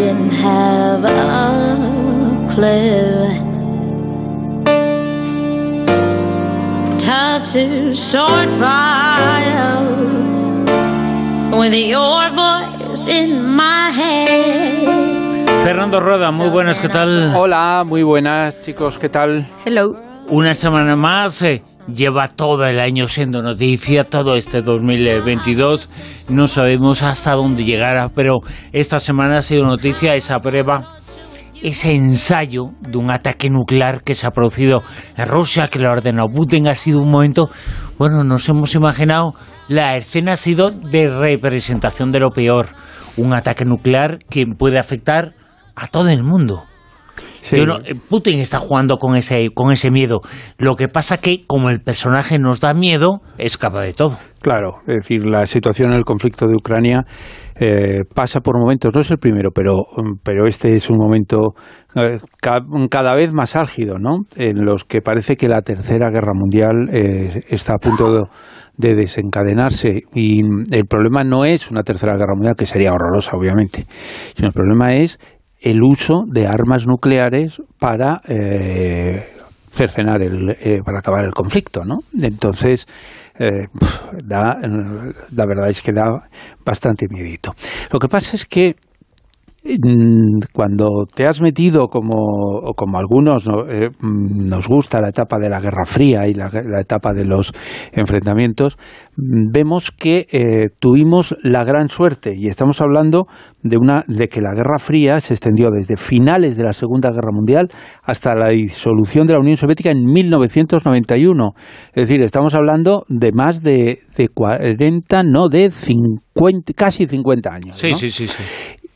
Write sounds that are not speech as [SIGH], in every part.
didn't have a clue. Tough to sort fire with your voice in my head. Fernando Roda, muy buenas, ¿qué tal? Hola, muy buenas chicos, ¿qué tal? Hello. Una semana más, eh, lleva todo el año siendo noticia, todo este 2022. No sabemos hasta dónde llegará, pero esta semana ha sido noticia esa prueba, ese ensayo de un ataque nuclear que se ha producido en Rusia, que lo ha ordenado Putin. Ha sido un momento, bueno, nos hemos imaginado, la escena ha sido de representación de lo peor. Un ataque nuclear que puede afectar a todo el mundo. Sí. Yo no- eh, Putin está jugando con ese, con ese miedo. Lo que pasa que, como el personaje nos da miedo, es capaz de todo. Claro, es decir, la situación en el conflicto de Ucrania eh, pasa por momentos, no es el primero, pero, mm, pero este es un momento eh, ca- cada vez más álgido, ¿no? En los que parece que la tercera guerra mundial eh, está a punto de, de desencadenarse. Y mm, el problema no es una tercera guerra mundial, que sería horrorosa, obviamente, sino el problema es el uso de armas nucleares para eh, cercenar el, eh, para acabar el conflicto, ¿no? Entonces, eh, da, la verdad es que da bastante miedito. Lo que pasa es que cuando te has metido como, como algunos ¿no? Eh, mm, nos gusta la etapa de la Guerra Fría y la, la etapa de los enfrentamientos, mm, vemos que eh, tuvimos la gran suerte y estamos hablando de una de que la Guerra Fría se extendió desde finales de la Segunda Guerra Mundial hasta la disolución de la Unión Soviética en 1991. Es decir, estamos hablando de más de, de 40, no, de 50, casi 50 años. ¿no? sí, sí.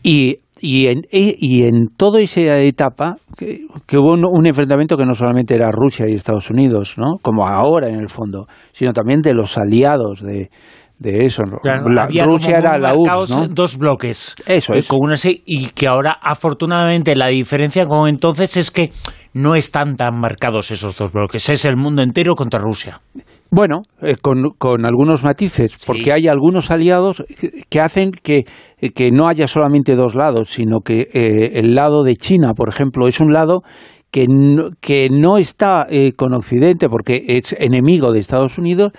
Y, y, en, e- y en toda esa etapa, que, hubo un, un enfrentamiento que no solamente era Rusia y Estados Unidos, ¿no? como ahora en el fondo, sino también de los aliados de, de eso. Rusia era la URSS, ¿no? dos bloques. Eso eh, es. Con una y que ahora, afortunadamente, la diferencia con entonces es que no están tan marcados esos dos bloques. Es el mundo entero contra Rusia. Bueno, eh, con, con algunos matices, porque hay algunos aliados que- hacen que, eh, que no haya solamente dos lados, sino que eh, el lado de China, por ejemplo, es un lado que no, que no está eh, con Occidente porque es enemigo de Estados Unidos,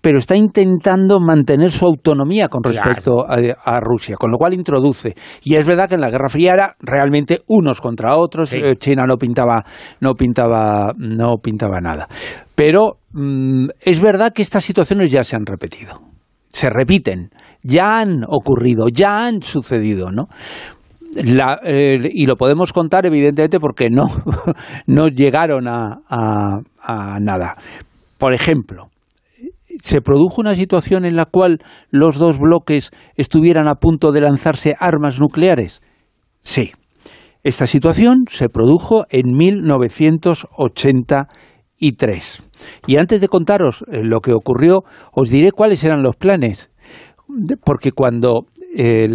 pero está intentando mantener su autonomía con respecto a, a Rusia, con lo cual introduce. Y es verdad que en la Guerra Fría era realmente unos contra otros, Sí. eh, China no pintaba, no pintaba, no pintaba nada. Pero mm, es verdad que estas situaciones ya se han repetido, se repiten, ya han ocurrido, ya han sucedido, ¿no? La- eh, y lo podemos contar evidentemente porque no, [LAUGHS] no llegaron a, a- a nada. Por ejemplo, ¿se produjo una situación en la cual los dos bloques estuvieran a punto de lanzarse armas nucleares? Sí. Esta situación se produjo en 1983. Y antes de contaros eh, lo que ocurrió, os diré cuáles eran los planes. Porque cuando eh,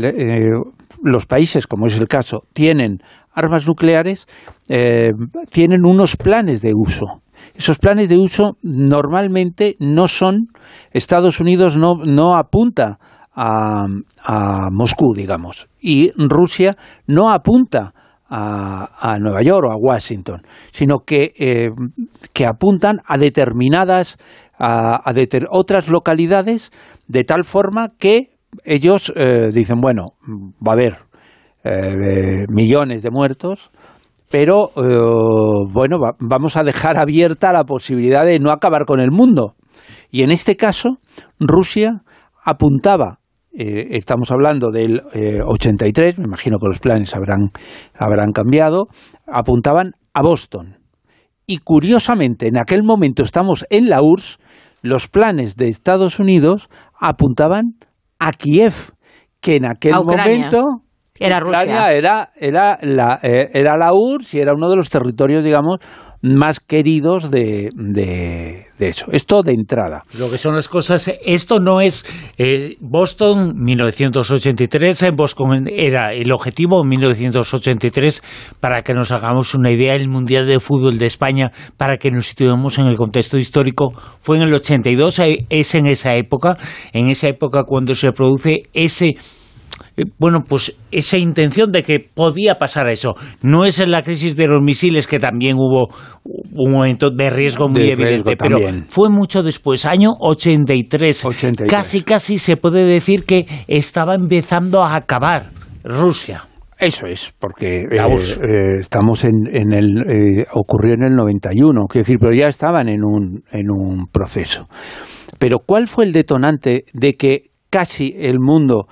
los países, como es el caso, tienen armas nucleares, eh, tienen unos planes de uso. Esos planes de uso normalmente no son, Estados Unidos no, no apunta a, a Moscú, digamos, y Rusia no apunta a, a Nueva York o a Washington, sino que, eh, que apuntan a determinadas, a, a deter- otras localidades, de tal forma que ellos eh, dicen, bueno, va a haber eh, millones de muertos, pero eh, bueno, va- vamos a dejar abierta la posibilidad de no acabar con el mundo. Y en este caso, Rusia apuntaba, eh, estamos hablando del eh, 83, me imagino que los planes habrán, habrán cambiado, apuntaban a Boston. Y curiosamente, en aquel momento estamos en la URSS, los planes de Estados Unidos apuntaban a Kiev, que en aquel momento Era Ucrania Rusia. era, era, la, eh, era la URSS y era uno de los territorios, digamos, más queridos de, de, de eso. Esto de entrada. Lo que son las cosas, esto no es eh, Boston 1983, eh, Boston era el objetivo 1983 para que nos hagamos una idea, el Mundial de Fútbol de España, para que nos situemos en el contexto histórico, fue en el 82, eh, es en esa época, en esa época cuando se produce ese bueno, pues esa intención de que podía pasar eso. No es en la crisis de los misiles que también hubo un momento de riesgo muy evidente, pero fue mucho después, año 83. 83. Casi, casi se puede decir que estaba empezando a acabar Rusia. Eso es, porque eh, eh, estamos en, el eh, ocurrió en el 91, quiero decir, pero ya estaban en un en un proceso. Pero ¿cuál fue el detonante de que casi el mundo,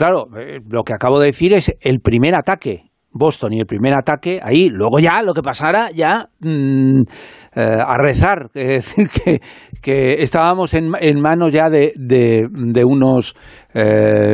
claro, lo que acabo de decir es el primer ataque Boston y el primer ataque, ahí, luego ya lo que pasara, ya mm, a rezar, [LAUGHS] es decir, que, que estábamos en, en, manos ya de, de, unos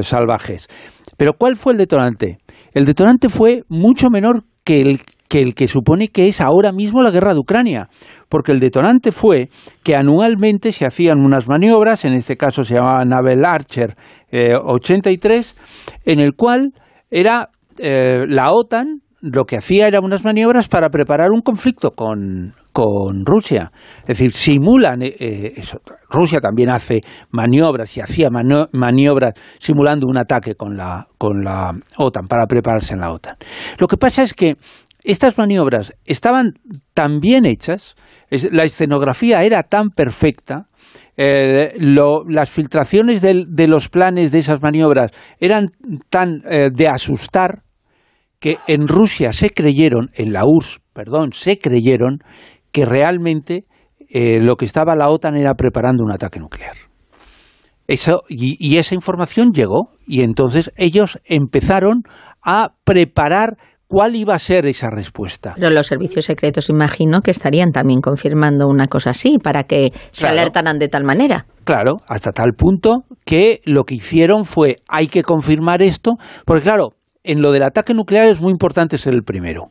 salvajes. Pero ¿cuál fue el detonante? El detonante fue mucho menor que el, que el que supone que es ahora mismo la guerra de Ucrania, porque el detonante fue que anualmente se hacían unas maniobras, en este caso se llamaba Naval Archer 83, eh, en el cual era eh, la OTAN lo que hacía era unas maniobras para preparar un conflicto con, con Rusia. Es decir, simulan eh, eh, eso. Rusia también hace maniobras y hacía maniobras simulando un ataque con la, con la OTAN para prepararse en la OTAN. Lo que pasa es que estas maniobras estaban tan bien hechas, la escenografía era tan perfecta, eh, las filtraciones de, los planes de esas maniobras eran tan de asustar que en Rusia se creyeron, en la URSS, perdón, se creyeron que realmente eh, lo que estaba la OTAN era preparando un ataque nuclear. Eso, y, esa información llegó y entonces ellos empezaron a preparar cuál iba a ser esa respuesta. Pero los servicios secretos imagino que estarían también confirmando una cosa así para que se alertaran de tal manera. Claro, hasta tal punto que lo que hicieron fue hay que confirmar esto, porque claro, en lo del ataque nuclear es muy importante ser el primero.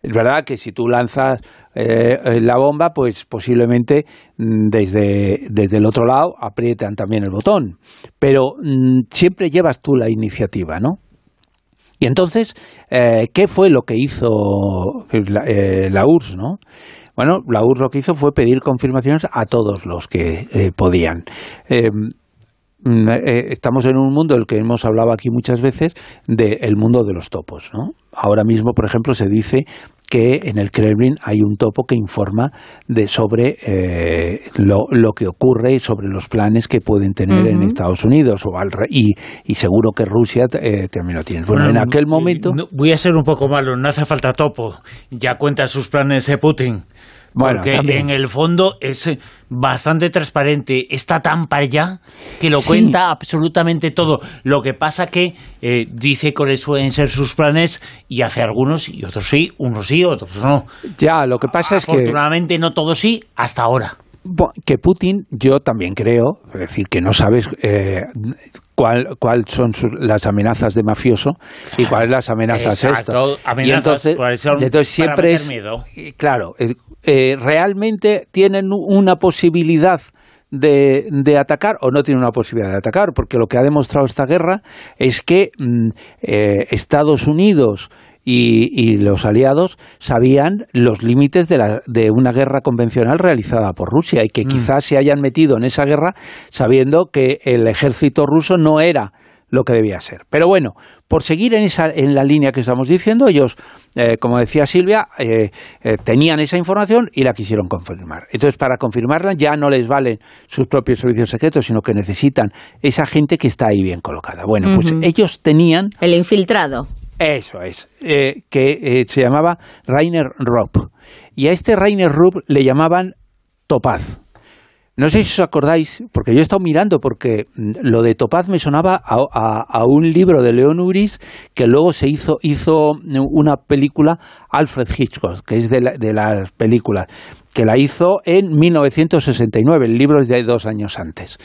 Es verdad que si tú lanzas eh, la bomba, pues posiblemente mm, desde, desde, el otro lado aprietan también el botón. Pero mm, siempre llevas tú la iniciativa, ¿no? Y entonces, eh, ¿qué fue lo que hizo la, eh, URSS, no? Bueno, la URSS lo que hizo fue pedir confirmaciones a todos los que podían. Mm, eh, estamos en un mundo del que hemos hablado aquí muchas veces, del mundo de los topos. ¿no? Ahora mismo, por ejemplo, se dice que en el Kremlin hay un topo que informa de sobre eh, lo, lo, que ocurre y sobre los planes que pueden tener en Estados Unidos o al, y, y seguro que Rusia eh, también lo tiene. Bueno, en aquel momento... voy a ser un poco malo, no hace falta topo. Ya cuenta sus planes de Putin. Bueno, porque en el fondo es bastante transparente, está tan para allá que lo cuenta absolutamente todo. Lo que pasa que eh, dice cuáles pueden ser sus planes y hace algunos y otros sí, unos sí, otros no. Ya, lo que pasa es que... Afortunadamente no todos sí, hasta ahora que Putin, yo también creo, es decir, que no sabes eh, cuál, cuál son las amenazas de mafioso y cuáles las amenazas Exacto, Amenazas, y entonces, siempre es miedo. claro, eh, eh, realmente tienen una posibilidad de, de, atacar o no tienen una posibilidad de atacar, porque lo que ha demostrado esta guerra es que mm, Estados Unidos y, los aliados sabían los límites de, de, una guerra convencional realizada por Rusia y que mm. quizás se hayan metido en esa guerra sabiendo que el ejército ruso no era lo que debía ser. Pero bueno, por seguir en, esa, en la línea que estamos diciendo, ellos, eh, como decía Silvia, eh, eh, tenían esa información y la quisieron confirmar. Entonces, para confirmarla ya no les valen sus propios servicios secretos, sino que necesitan esa gente que está ahí bien colocada. Bueno, pues ellos tenían... El infiltrado. Eso es, eh, que se llamaba Rainer Rupp. Y a este Rainer Rupp le llamaban Topaz. No sé si os acordáis, porque yo he estado mirando, porque mm, lo de Topaz me sonaba a, un libro de Leon Uris que luego se hizo, hizo una película, Alfred Hitchcock, que es de, de las películas, que la hizo en 1969, el libro es de dos años antes.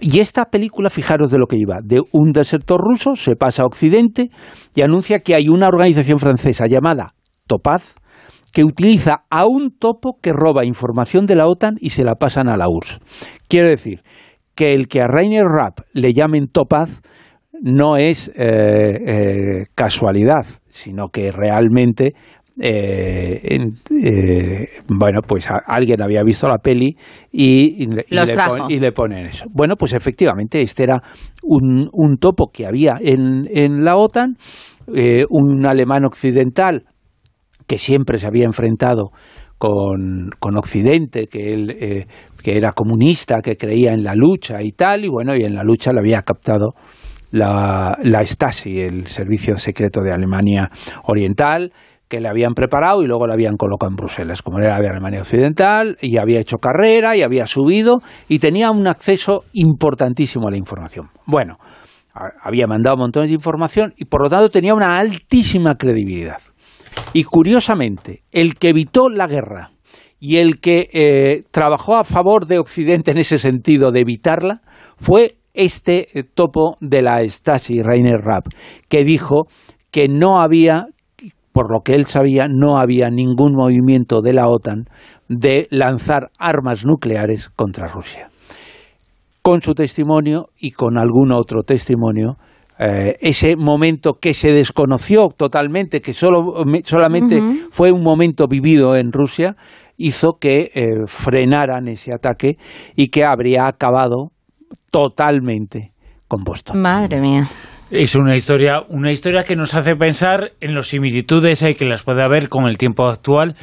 Y esta película, fijaros de lo que iba, de un desertor ruso se pasa a Occidente y anuncia que hay una organización francesa llamada Topaz que utiliza a un topo que roba información de la OTAN y se la pasan a la URSS. Quiero decir que el que a Rainer Rapp le llamen Topaz no es eh, eh, casualidad, sino que realmente eh, eh, bueno, pues alguien había visto la peli y, le, y, le, ponen eso. Bueno, pues efectivamente este era un, un topo que había en, en la OTAN, eh, un alemán occidental que siempre se había enfrentado con, con Occidente, que él que era comunista, que creía en la lucha y tal, y bueno, y en la lucha le había captado la, la Stasi, el servicio secreto de Alemania Oriental, que le habían preparado y luego le habían colocado en Bruselas, como era de Alemania Occidental, y había hecho carrera y había subido y tenía un acceso importantísimo a la información. Bueno, había mandado montones de información y por lo tanto tenía una altísima credibilidad. Y curiosamente, el que evitó la guerra y el que eh, trabajó a favor de Occidente en ese sentido de evitarla fue este eh, topo de la Stasi, Rainer Rapp, que dijo que no había por lo que él sabía, no había ningún movimiento de la OTAN de lanzar armas nucleares contra Rusia. Con su testimonio y con algún otro testimonio, eh, ese momento que se desconoció totalmente, que solo, solamente fue un momento vivido en Rusia, hizo que eh, frenaran ese ataque y que habría acabado totalmente con Boston. Madre mía. Es una historia, una historia que nos hace pensar en las similitudes que las puede haber con el tiempo actual.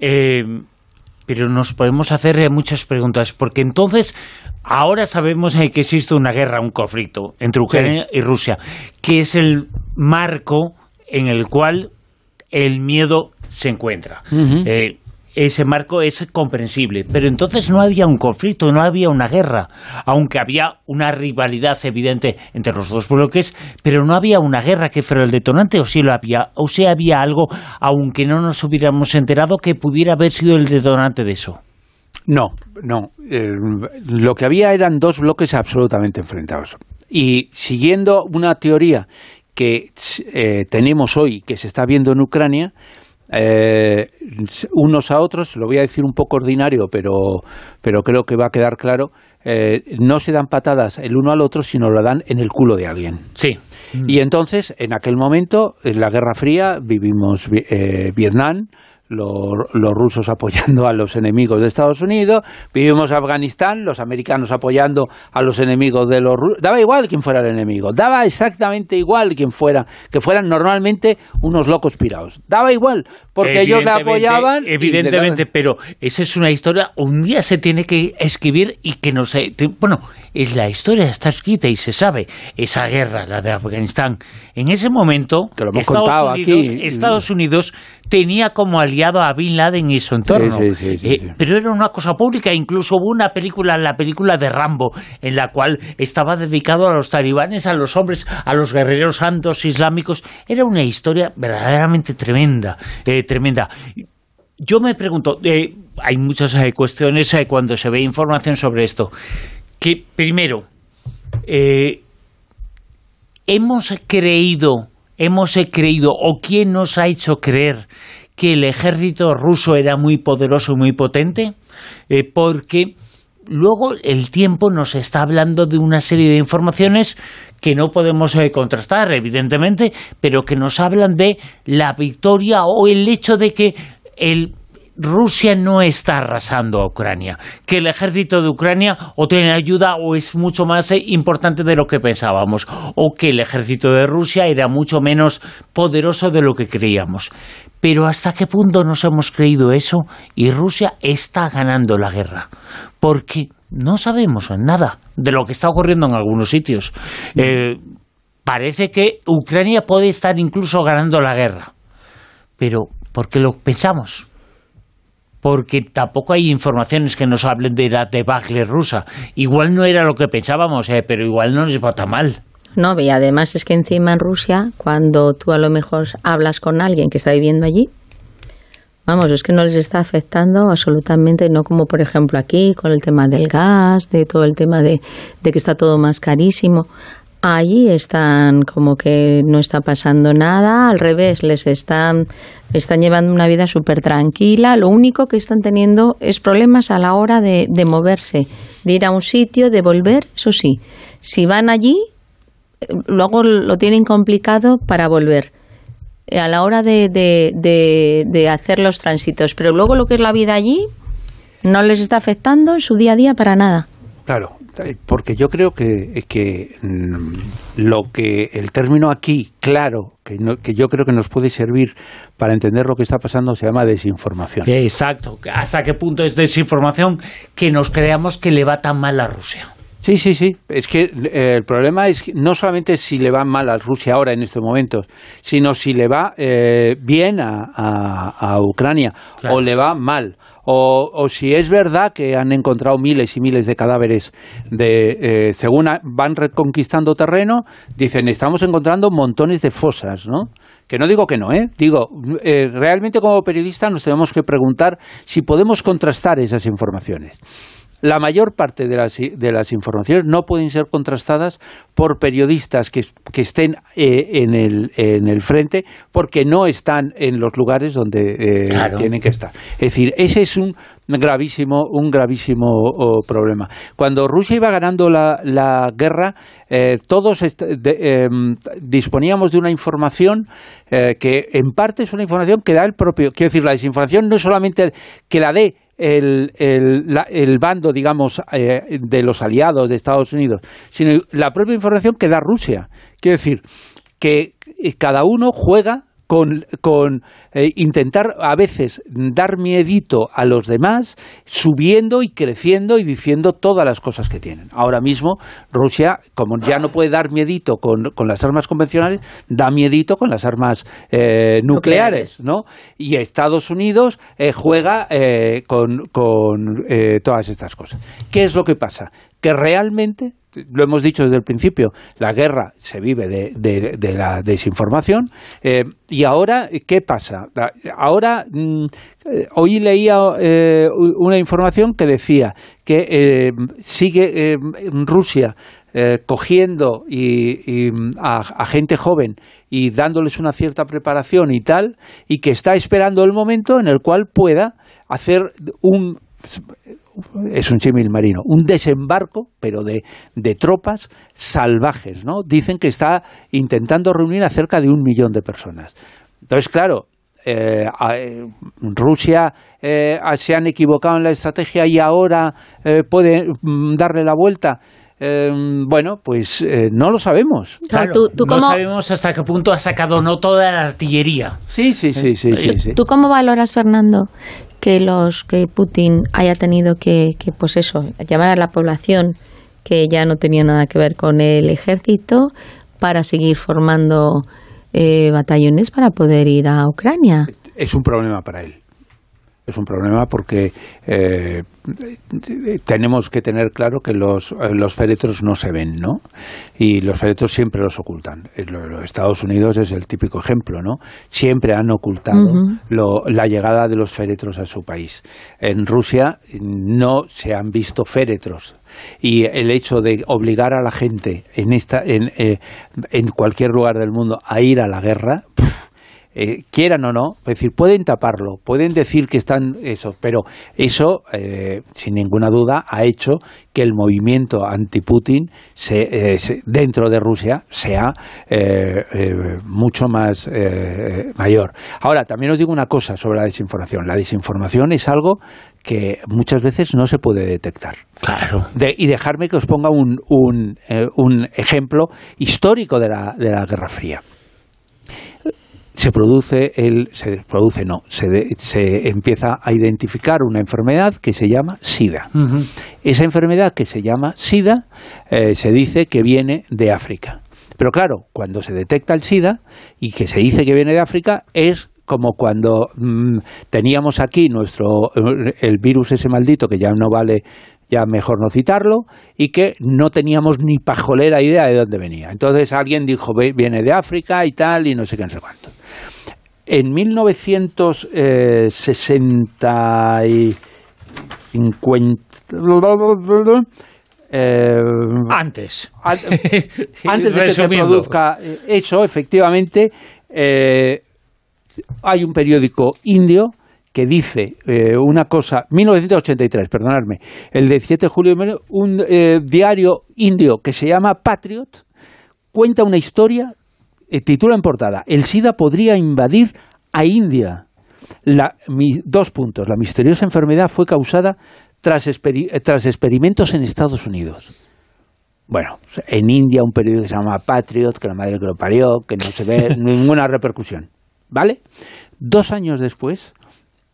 Eh, pero nos podemos hacer eh, muchas preguntas, porque entonces ahora sabemos eh, que existe una guerra, un conflicto entre Ucrania y Rusia, que es el marco en el cual el miedo se encuentra ese marco es comprensible. Pero entonces no había un conflicto, no había una guerra, aunque había una rivalidad evidente entre los dos bloques, pero no había una guerra que fuera el detonante, o si lo había, o si había algo, aunque no nos hubiéramos enterado, que pudiera haber sido el detonante de eso. No, no. Eh, lo que había eran dos bloques absolutamente enfrentados. Y siguiendo una teoría que eh, tenemos hoy, que se está viendo en Ucrania, eh, unos a otros, lo voy a decir un poco ordinario, pero, pero creo que va a quedar claro, eh, no se dan patadas el uno al otro, sino lo dan en el culo de alguien. Sí. Y entonces, en aquel momento, en la Guerra Fría, vivimos eh, Vietnam, los, rusos apoyando a los enemigos de Estados Unidos, vivimos Afganistán, los americanos apoyando a los enemigos de los rusos, daba igual quién fuera el enemigo, daba exactamente igual quién fuera, que fueran normalmente unos locos pirados, daba igual, porque ellos le apoyaban. Evidentemente, pero esa es una historia, un día se tiene que escribir y que no sé, bueno, es la historia está escrita y se sabe, esa guerra, la de Afganistán, en ese momento, Estados, Unidos, Estados Unidos tenía como aliado a Bin Laden y su entorno. Eh, pero era una cosa pública. Incluso hubo una película, la película de Rambo, en la cual estaba dedicado a los talibanes, a los hombres, a los guerreros santos islámicos. Era una historia verdaderamente tremenda, eh, tremenda. Yo me pregunto, eh, hay muchas cuestiones cuando se ve información sobre esto. Que primero, hemos creído hemos creído o quién nos ha hecho creer que el ejército ruso era muy poderoso y muy potente? Eh, porque luego el tiempo nos está hablando de una serie de informaciones que no podemos eh, contrastar, evidentemente, pero que nos hablan de la victoria o el hecho de que el Rusia no está arrasando a Ucrania, que el ejército de Ucrania o tiene ayuda o es mucho más eh, importante de lo que pensábamos, o que el ejército de Rusia era mucho menos poderoso de lo que creíamos. Pero ¿hasta qué punto nos hemos creído eso? Y Rusia está ganando la guerra, porque no sabemos nada de lo que está ocurriendo en algunos sitios. Eh, parece que Ucrania puede estar incluso ganando la guerra, pero ¿por qué lo pensamos? Porque tampoco hay informaciones que nos hablen de la debacle rusa. Igual no era lo que pensábamos, eh, pero igual no les va tan mal. No, y además es que encima en Rusia, cuando tú a lo mejor hablas con alguien que está viviendo allí, vamos, es que no les está afectando absolutamente, no como por ejemplo aquí, con el tema del gas, de todo el tema de, de que está todo más carísimo. Allí están como que no está pasando nada, al revés, les están, están llevando una vida súper tranquila. Lo único que están teniendo es problemas a la hora de, de moverse, de ir a un sitio, de volver, eso sí. Si van allí, luego lo tienen complicado para volver. a la hora de, de, de, hacer los tránsitos. Pero luego lo que es la vida allí no les está afectando en su día a día para nada. Claro, porque yo creo que, que mm, lo que el término aquí, claro, que, que, yo creo que nos puede servir para entender lo que está pasando, se llama desinformación. Exacto. ¿Hasta qué punto es desinformación que nos creamos que le va tan mal a Rusia? Sí, sí, sí. Es que eh, el problema es no solamente si le va mal a Rusia ahora en estos momentos, sino si le va eh, bien a, Ucrania o le va mal. O, si es verdad que han encontrado miles y miles de cadáveres de eh, según van reconquistando terreno dicen estamos encontrando montones de fosas no que no digo que no eh digo realmente como periodistas nos tenemos que preguntar si podemos contrastar esas informaciones la mayor parte de las, de las informaciones no pueden ser contrastadas por periodistas que, que estén eh, en, el, en el frente porque no están en los lugares donde eh, tienen que estar. Es decir, ese es un gravísimo, un gravísimo oh, problema. Cuando Rusia iba ganando la, la guerra, eh, todos em, disponíamos de una información que en parte es una información que da el propio, quiero decir, la desinformación no es solamente que la dé el, el, bando, digamos, eh, de los aliados de Estados Unidos, sino la propia información que da Rusia. Quiero decir, que cada uno juega con, con eh, intentar a veces dar miedito a los demás, subiendo y creciendo y diciendo todas las cosas que tienen. Ahora mismo Rusia, como ya no puede dar miedito con, con las armas convencionales, da miedito con las armas eh, nucleares, ¿no? Y Estados Unidos eh, juega con, con todas estas cosas. ¿Qué es lo que pasa? Que realmente lo hemos dicho desde el principio, la guerra se vive de, la desinformación. Eh, y ahora, ¿qué pasa? Ahora, mm, eh, hoy leía eh, una información que decía que sigue Rusia cogiendo y, a, gente joven y dándoles una cierta preparación y tal, y que está esperando el momento en el cual pueda hacer un es un símil marino, un desembarco, pero de, de, tropas salvajes, ¿no? Dicen que está intentando reunir a cerca de un millón de personas. Entonces, claro, eh, eh, Rusia eh, se han equivocado en la estrategia y ahora puede mm, darle la vuelta. bueno, pues no lo sabemos. Claro, no sabemos hasta qué punto ha sacado no toda la artillería. Sí, sí, sí, sí. sí, sí. ¿Tú cómo valoras, Fernando, que los que Putin haya tenido que, pues eso llamar a la población que ya no tenía nada que ver con el ejército para seguir formando eh, batallones para poder ir a Ucrania. Es un problema para él es un problema porque eh, tenemos que tener claro que los, los, féretros no se ven, ¿no? Y los féretros siempre los ocultan. Los Estados Unidos es el típico ejemplo, ¿no? Siempre han ocultado la llegada de los féretros a su país. En Rusia no se han visto féretros y el hecho de obligar a la gente en esta en, eh, en cualquier lugar del mundo a ir a la guerra eh, quieran o no, es decir, pueden taparlo, pueden decir que están eso, pero eso, eh, sin ninguna duda, ha hecho que el movimiento anti-Putin se, eh, dentro de Rusia sea mucho más mayor. Ahora, también os digo una cosa sobre la desinformación. La desinformación es algo que muchas veces no se puede detectar. Claro. y dejarme que os ponga un, un, un ejemplo histórico de la, de la Guerra Fría se produce el se produce no se, se empieza a identificar una enfermedad que se llama SIDA. Esa enfermedad que se llama SIDA eh, se dice que viene de África. Pero claro cuando se detecta el SIDA y que se dice que viene de África es como cuando mm, teníamos aquí nuestro el virus ese maldito que ya no vale ya mejor no citarlo, y que no teníamos ni pajolera idea de dónde venía. Entonces alguien dijo, viene de África y tal, y no sé qué, no sé cuánto. En 1960 y 50... Eh, antes. [LAUGHS] antes de que se produzca eso, efectivamente, eh, hay un periódico indio que dice eh, una cosa, 1983, perdonadme, el 17 de julio, un eh, diario indio que se llama Patriot, cuenta una historia eh, titula en portada, el SIDA podría invadir a India. dos puntos. La misteriosa enfermedad fue causada tras, tras experimentos en Estados Unidos. Bueno, en India un periódico que se llama Patriot, que la madre que lo parió, que no se ve [LAUGHS] ninguna repercusión. ¿Vale? Dos años después,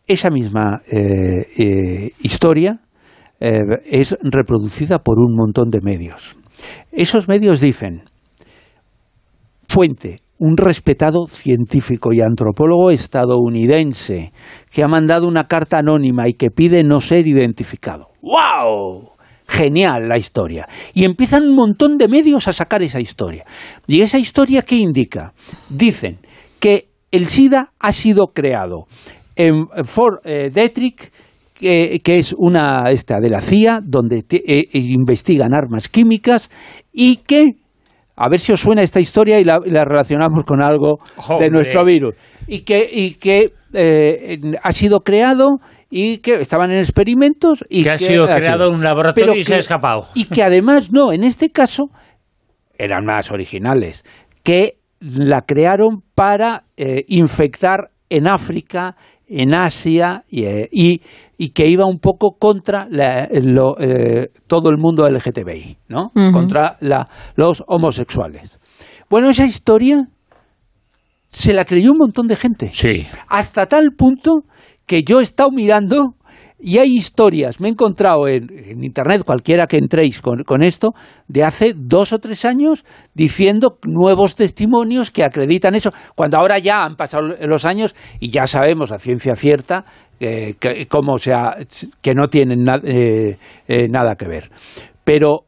esa misma eh, eh, historia eh, es reproducida por un montón de medios. Esos medios dicen, fuente, un respetado científico y antropólogo estadounidense que ha mandado una carta anónima y que pide no ser identificado. ¡Wow! Genial la historia. Y empiezan un montón de medios a sacar esa historia. ¿Y esa historia qué indica? Dicen que el SIDA ha sido creado en Fort eh, Detrick, que, es una esta de la CIA, donde eh, investigan armas químicas y que a ver si os suena esta historia y la, relacionamos con algo de nuestro virus. Y que, y que eh, ha sido creado y que estaban en experimentos y que ha sido creado en un laboratorio y se ha escapado. Y que además no, en este caso eran más originales, que la crearon para eh, infectar en África, en Asia eh, y, y, que iba un poco contra eh, todo el mundo LGTBI, ¿no? Contra los homosexuales. Bueno, esa historia se la creyó un montón de gente. Sí. Hasta tal punto que yo he estado mirando y hay historias, me he encontrado en, Internet, cualquiera que entréis con, esto, de hace dos o tres años diciendo nuevos testimonios que acreditan eso, cuando ahora ya han pasado los años y ya sabemos a ciencia cierta que, cómo sea, que no tienen eh, eh, nada que ver. Pero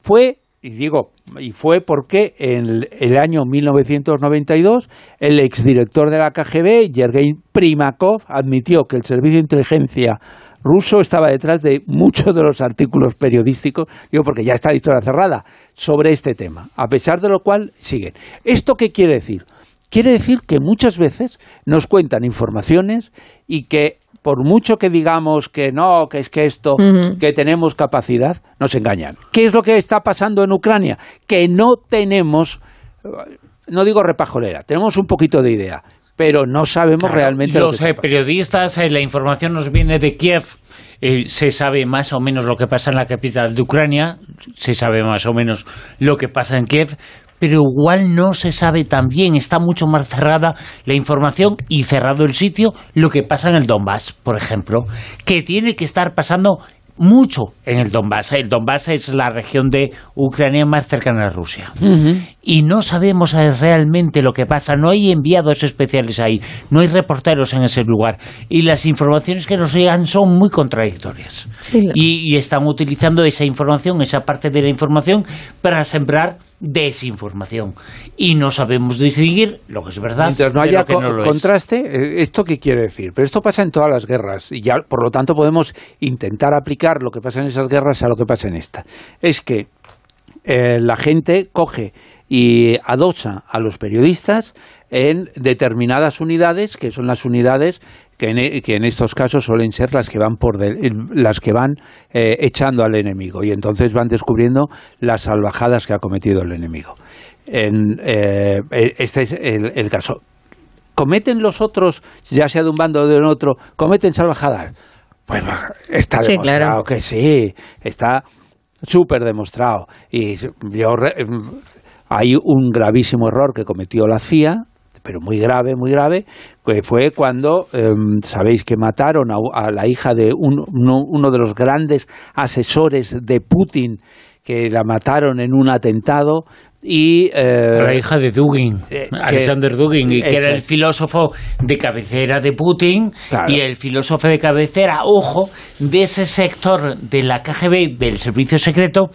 fue y digo, y fue porque en el año 1992 el exdirector de la KGB, Yergei Primakov, admitió que el servicio de inteligencia ruso estaba detrás de muchos de los artículos periodísticos, digo porque ya está la historia cerrada, sobre este tema, a pesar de lo cual siguen. ¿Esto qué quiere decir? Quiere decir que muchas veces nos cuentan informaciones y que por mucho que digamos que no, que es que esto, que tenemos capacidad, nos engañan. ¿Qué es lo que está pasando en Ucrania? Que no tenemos, no digo repajolera, tenemos un poquito de idea, pero no sabemos realmente los lo que periodistas, eh, la información nos viene de Kiev. Eh, se sabe más o menos lo que pasa en la capital de Ucrania, se sabe más o menos lo que pasa en Kiev, pero igual no se sabe tan bien, está mucho más cerrada la información y cerrado el sitio lo que pasa en el Donbass, por ejemplo, que tiene que estar pasando mucho en el Donbass. El Donbass es la región de Ucrania más cercana a Rusia. Y no sabemos realmente lo que pasa. No hay enviados especiales ahí. No hay reporteros en ese lugar. Y las informaciones que nos llegan son muy contradictorias. y, están utilizando esa información, esa parte de la información, para sembrar desinformación. Y no sabemos distinguir lo que es verdad Mientras no haya contraste, eh, ¿esto qué quiere decir? Pero esto pasa en todas las guerras. Y ya, por lo tanto, podemos intentar aplicar lo que pasa en esas guerras a lo que pasa en esta. Es que eh, la gente coge y adosa a los periodistas en determinadas unidades, que son las unidades que en, e, que en estos casos suelen ser las que van por las que van eh, echando al enemigo y entonces van descubriendo las salvajadas que ha cometido el enemigo. En, eh, e, este es el, caso. ¿Cometen los otros, ya sea de un bando o de otro, cometen salvajadas? Pues está demostrado que sí, está súper demostrado. Y yo, hay un gravísimo error que cometió la CIA, pero muy grave, muy grave, que fue cuando, em, sabéis que mataron a, la hija de uno, de los grandes asesores de Putin, que la mataron en un atentado y eh, la hija de Dugin, eh, Alexander Dugin, y que era el filósofo de cabecera de Putin y el filósofo de cabecera, ojo, de ese sector de la KGB, del servicio secreto,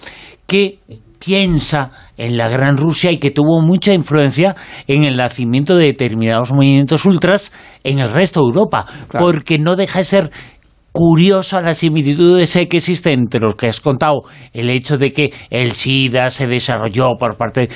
que piensa en la Gran Rusia y que tuvo mucha influencia en el nacimiento de determinados movimientos ultras en el resto de Europa, porque no deja de ser curiosa la similitud que existe entre los que has contado, el hecho de que el SIDA se desarrolló por parte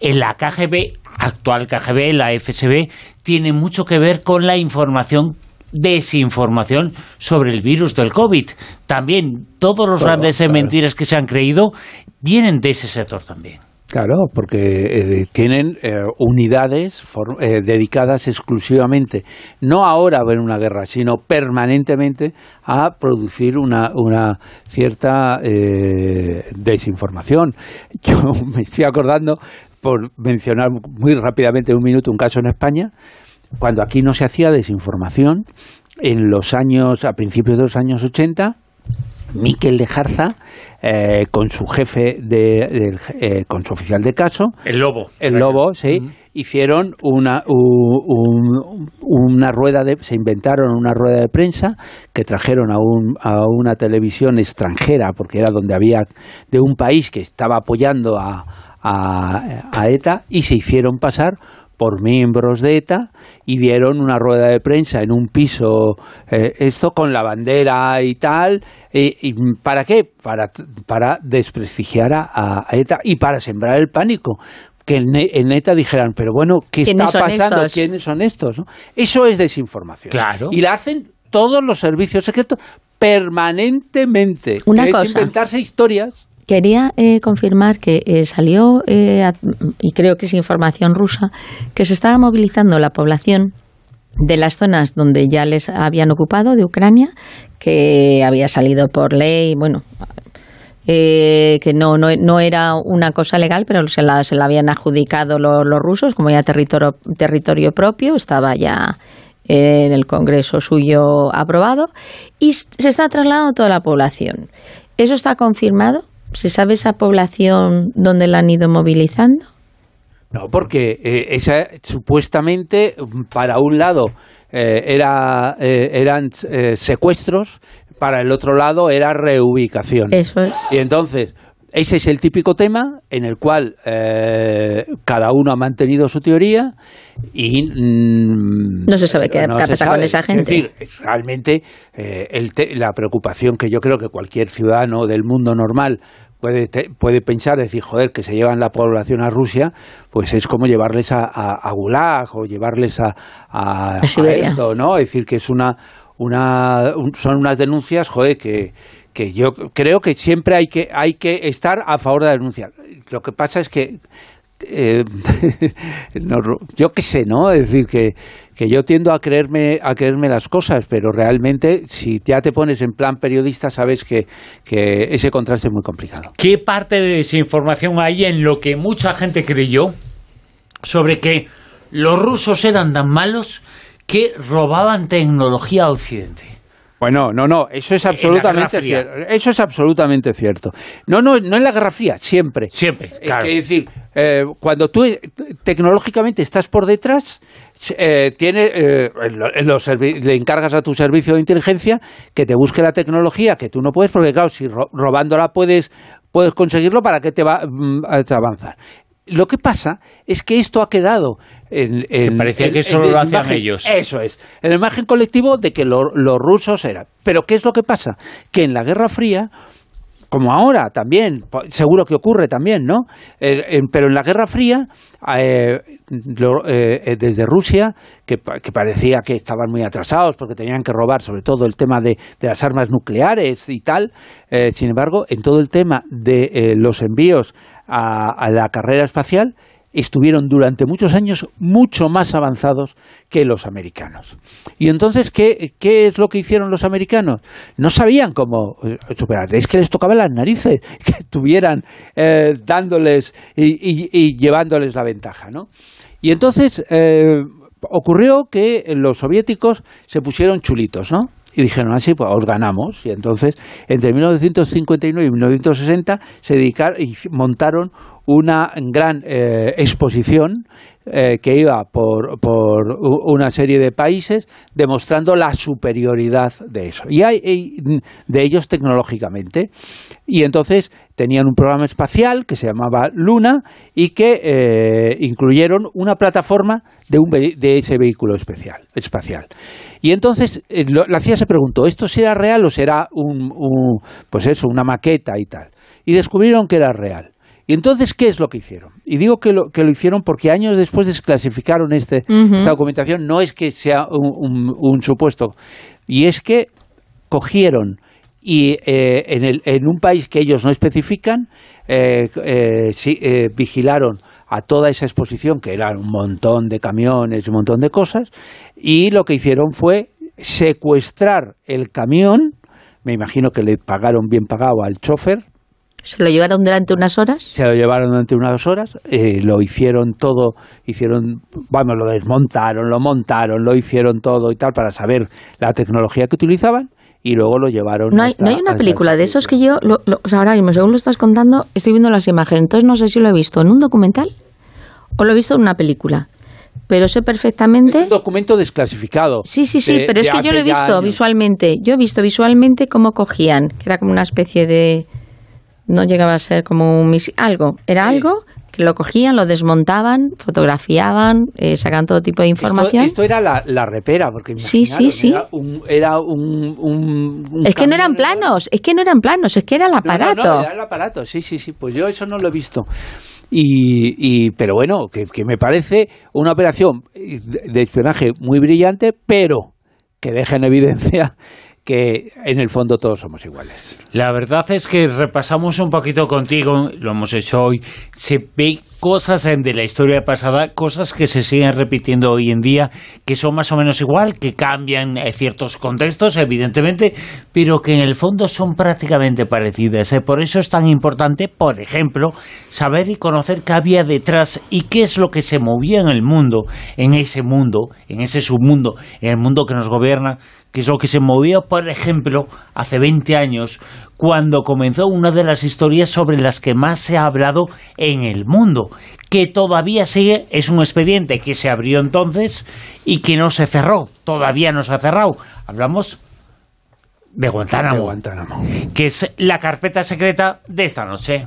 en la KGB, actual KGB, la FSB, tiene mucho que ver con la información desinformación sobre el virus del COVID. También todos los grandes mentiras que se han creído vienen de ese sector también. Claro, porque eh, tienen eh, unidades eh, dedicadas exclusivamente, no ahora a ver una guerra, sino permanentemente a producir una, una cierta desinformación. [LAUGHS] Yo me estoy acordando, por mencionar muy rápidamente un minuto, un caso en España, cuando aquí no se hacía desinformación, en los años, a principios de los años 80, Miquel de Jarza, eh, con su jefe, de, eh, con su oficial de caso. El Lobo. El Lobo, sí. Hicieron una, una rueda de. Se inventaron una rueda de prensa que trajeron a, un, a una televisión extranjera, porque era donde había. de un país que estaba apoyando a, a ETA, y se hicieron pasar por miembros de ETA y dieron una rueda de prensa en un piso, eh, esto con la bandera y tal. y ¿Para qué? Para, para desprestigiar a, ETA y para sembrar el pánico que en, ETA dijeran, pero bueno, ¿qué está pasando? ¿Quiénes son estos? Eso es desinformación. Claro. Y la hacen todos los servicios secretos permanentemente. Una es cosa. inventarse historias Quería eh, confirmar que eh, salió, eh, y creo que es información rusa, que se estaba movilizando la población de las zonas donde ya les habían ocupado de Ucrania, que había salido por ley, bueno, que no, no, no, era una cosa legal, pero se la, se la habían adjudicado los, los rusos como ya territorio, territorio propio, estaba ya en el Congreso suyo aprobado, y se está trasladando toda la población. ¿Eso está confirmado? ¿Se sabe esa población dónde la han ido movilizando? No, porque eh, esa supuestamente, para un lado, eh, era, eh, eran secuestros, para el otro lado era reubicación. Eso es. Y entonces, ese es el típico tema en el cual cada uno ha mantenido su teoría y mm, no se sabe qué pasa con esa gente. Es decir, realmente la preocupación que yo creo que cualquier ciudadano del mundo normal puede, puede pensar, decir, joder, que se llevan la población a Rusia, pues es como llevarles a, a, Gulag o llevarles a, a, esto, ¿no? Es decir, que es una, una son unas denuncias, joder, que, que yo creo que siempre hay que, hay que estar a favor de la denuncia. Lo que pasa es que eh, [LAUGHS] yo qué sé, ¿no? Es decir, que, que, yo tiendo a creerme, a creerme las cosas, pero realmente si ya te pones en plan periodista sabes que, que ese contraste es muy complicado. ¿Qué parte de desinformación hay en lo que mucha gente creyó sobre que los rusos eran tan malos que robaban tecnología a Occidente? Bueno, no, no, eso es absolutamente cierto. Eso es absolutamente cierto. No, no, no en la Guerra Fría, siempre. Siempre, eh, claro. Es decir, eh, cuando tú eh, tecnológicamente estás por detrás, tiene, le encargas a tu servicio de inteligencia que te busque la tecnología que tú no puedes, porque claro, si robándola puedes, puedes conseguirlo, ¿para qué te va mm, a avanzar? Lo que pasa es que esto ha quedado en, que parecía que solo lo hacían ellos. Eso es, en el imagen colectivo de que los rusos eran. Pero ¿qué es lo que pasa? Que en la Guerra Fría como ahora también, seguro que ocurre también, ¿no? pero en la Guerra Fría, eh, eh, desde Rusia, que, parecía que estaban muy atrasados porque tenían que robar sobre todo el tema de, las armas nucleares y tal, eh, sin embargo, en todo el tema de los envíos a, la carrera espacial estuvieron durante muchos años mucho más avanzados que los americanos. Y entonces, ¿qué, es lo que hicieron los americanos? No sabían cómo eh, superar. Es que les tocaba las narices [LAUGHS] que estuvieran eh, dándoles y, llevándoles la ventaja, ¿no? Y entonces eh, ocurrió que los soviéticos se pusieron chulitos, ¿no? Y dijeron así, pues os ganamos. Y entonces, entre 1959 y 1960, se dedicaron y montaron una gran eh, exposición eh, que iba por, por, una serie de países demostrando la superioridad de eso. Y hay de ellos tecnológicamente. Y entonces tenían un programa espacial que se llamaba Luna y que eh, incluyeron una plataforma de, un, de ese vehículo especial, espacial. Y entonces la CIA se preguntó, ¿esto será real o será un, pues eso, una maqueta y tal? Y descubrieron que era real. Y entonces, ¿qué es lo que hicieron? Y digo que lo, que lo hicieron porque años después desclasificaron este, esta documentación. No es que sea un, supuesto. Y es que cogieron y eh, en, el, en un país que ellos no especifican, eh, eh, sí, vigilaron a toda esa exposición, que eran un montón de camiones, un montón de cosas, y lo que hicieron fue secuestrar el camión, me imagino que le pagaron bien pagado al chofer, ¿Se lo llevaron durante unas horas? se lo llevaron durante unas horas, eh, lo hicieron todo, hicieron, vamos, lo desmontaron, lo montaron, lo hicieron todo y tal para saber la tecnología que utilizaban y luego lo llevaron. No hay, hasta- no hay una película el de esos que yo, lo, lo- o sea, ahora mismo, según lo estás contando, estoy viendo las imágenes. Entonces no sé si lo he visto en un documental o lo he visto en una película. Pero sé Es perfectamente... un documento desclasificado. Sí, sí, sí, de- pero es que yo lo he visto años. visualmente. Yo he visto visualmente cómo cogían, que era como una especie de... No llegaba a ser como un misil, algo. Era Sí. algo que lo cogían, lo desmontaban, fotografiaban, eh, sacaban todo tipo de información. Esto, esto era la, la repera, porque Sí, sí, sí. Era un, era un, un- un es que no eran planos, es que no eran planos, es que era el No, no, aparato. no, era el aparato, sí, sí, sí. Pues yo eso no lo he visto. Y, y pero bueno, que, que me parece una operación de, de espionaje muy brillante, pero que deja en evidencia que en el fondo todos somos iguales. La verdad es que repasamos un poquito contigo, lo hemos hecho hoy, se ve cosas en- de la historia pasada, cosas que se siguen repitiendo hoy en día, que son más o menos igual, que cambian eh, ciertos contextos, evidentemente, pero que en el fondo son prácticamente parecidas. ¿eh? Por eso es tan importante, por ejemplo, saber y conocer qué había detrás y qué es lo que se movía en el mundo, en ese mundo, en ese submundo, en el mundo que nos gobierna, que es lo que se movía, por ejemplo, hace 20 años, cuando comenzó una de las historias sobre las que más se ha hablado en el mundo, que todavía sigue, es un expediente que se abrió entonces y que no se cerró, todavía no se ha cerrado. Hablamos de Guantánamo, De Guantánamo. que es la carpeta secreta de esta noche.